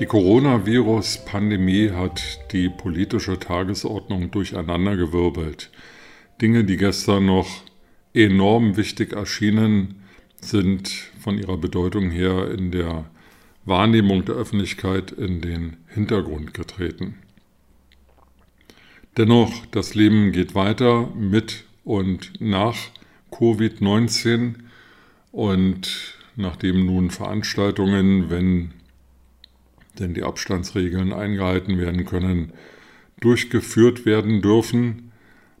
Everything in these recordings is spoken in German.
Die Coronavirus-Pandemie hat die politische Tagesordnung durcheinandergewirbelt. Dinge, die gestern noch enorm wichtig erschienen, sind von ihrer Bedeutung her in der Wahrnehmung der Öffentlichkeit in den Hintergrund getreten. Dennoch, das Leben geht weiter mit und nach Covid-19 und nachdem nun Veranstaltungen, wenn denn die Abstandsregeln eingehalten werden können, durchgeführt werden dürfen,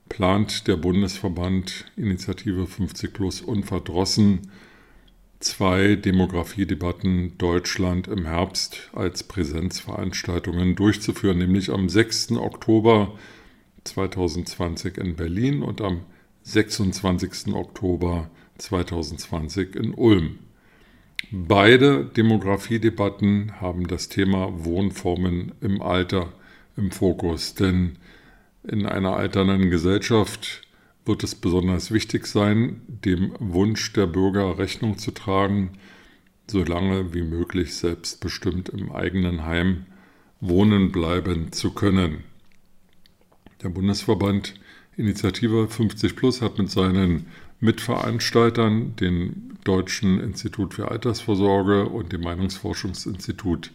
plant der Bundesverband Initiative 50 Plus unverdrossen zwei Demografiedebatten Deutschland im Herbst als Präsenzveranstaltungen durchzuführen, nämlich am 6. Oktober 2020 in Berlin und am 26. Oktober 2020 in Ulm. Beide Demografiedebatten haben das Thema Wohnformen im Alter im Fokus, denn in einer alternden Gesellschaft wird es besonders wichtig sein, dem Wunsch der Bürger Rechnung zu tragen, so lange wie möglich selbstbestimmt im eigenen Heim wohnen bleiben zu können. Der Bundesverband Initiative 50 Plus hat mit seinen Mitveranstaltern, dem Deutschen Institut für Altersvorsorge und dem Meinungsforschungsinstitut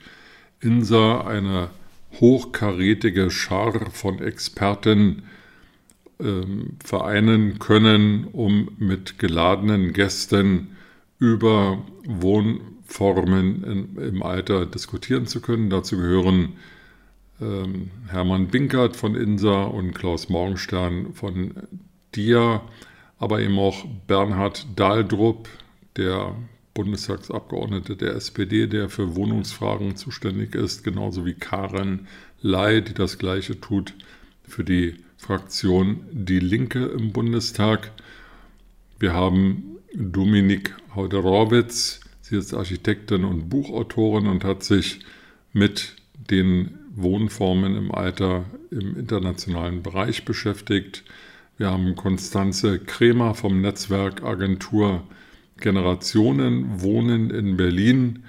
INSA, eine hochkarätige Schar von Experten ähm, vereinen können, um mit geladenen Gästen über Wohnformen in, im Alter diskutieren zu können. Dazu gehören ähm, Hermann Binkert von INSA und Klaus Morgenstern von DIA, aber eben auch Bernhard Dahldrup, der Bundestagsabgeordnete der SPD, der für Wohnungsfragen zuständig ist, genauso wie Karen Ley, die das gleiche tut für die Fraktion Die Linke im Bundestag. Wir haben Dominik Hauderowitz, sie ist Architektin und Buchautorin und hat sich mit den Wohnformen im Alter im internationalen Bereich beschäftigt. Wir haben Konstanze Kremer vom Netzwerk Agentur Generationen Wohnen in Berlin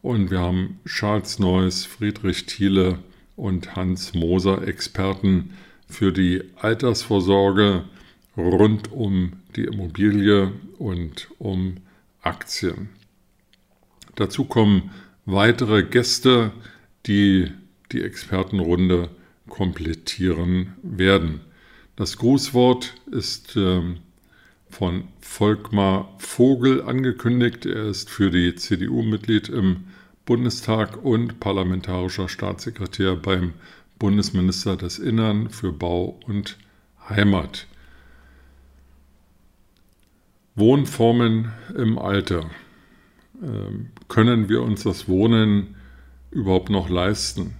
und wir haben Charles Neuss, Friedrich Thiele und Hans Moser, Experten für die Altersvorsorge rund um die Immobilie und um Aktien. Dazu kommen weitere Gäste, die die Expertenrunde komplettieren werden. Das Grußwort ist äh, von Volkmar Vogel angekündigt. Er ist für die CDU Mitglied im Bundestag und parlamentarischer Staatssekretär beim Bundesminister des Innern für Bau und Heimat. Wohnformen im Alter. Ähm, können wir uns das Wohnen überhaupt noch leisten?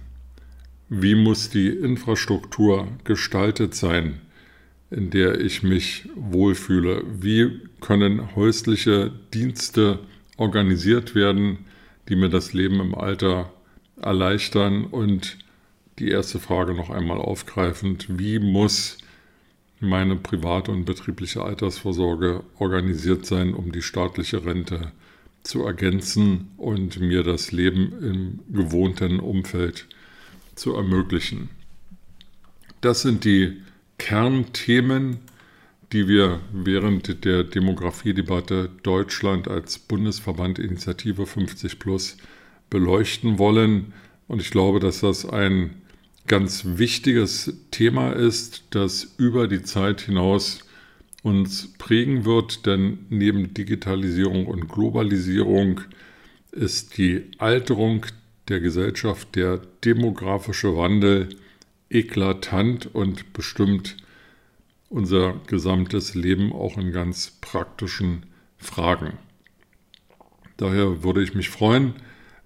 Wie muss die Infrastruktur gestaltet sein, in der ich mich wohlfühle? Wie können häusliche Dienste organisiert werden, die mir das Leben im Alter erleichtern? Und die erste Frage noch einmal aufgreifend, wie muss meine private und betriebliche Altersvorsorge organisiert sein, um die staatliche Rente zu ergänzen und mir das Leben im gewohnten Umfeld zu ermöglichen. Das sind die Kernthemen, die wir während der Demografiedebatte Deutschland als Bundesverband Initiative 50 Plus beleuchten wollen. Und ich glaube, dass das ein ganz wichtiges Thema ist, das über die Zeit hinaus uns prägen wird, denn neben Digitalisierung und Globalisierung ist die Alterung der Gesellschaft der demografische Wandel eklatant und bestimmt unser gesamtes Leben auch in ganz praktischen Fragen. Daher würde ich mich freuen,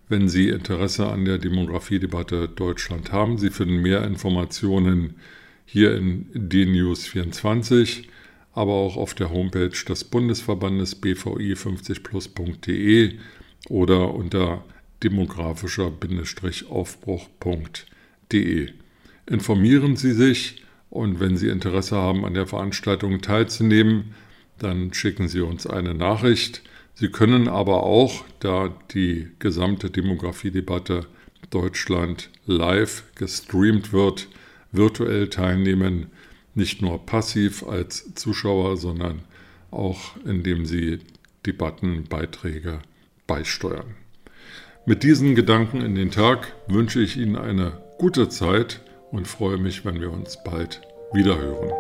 wenn Sie Interesse an der Demografiedebatte Deutschland haben. Sie finden mehr Informationen hier in dnews24, aber auch auf der Homepage des Bundesverbandes bvi50plus.de oder unter demografischer-aufbruch.de. Informieren Sie sich und wenn Sie Interesse haben, an der Veranstaltung teilzunehmen, dann schicken Sie uns eine Nachricht. Sie können aber auch, da die gesamte Demografiedebatte Deutschland live gestreamt wird, virtuell teilnehmen, nicht nur passiv als Zuschauer, sondern auch indem Sie Debattenbeiträge beisteuern. Mit diesen Gedanken in den Tag wünsche ich Ihnen eine gute Zeit und freue mich, wenn wir uns bald wiederhören.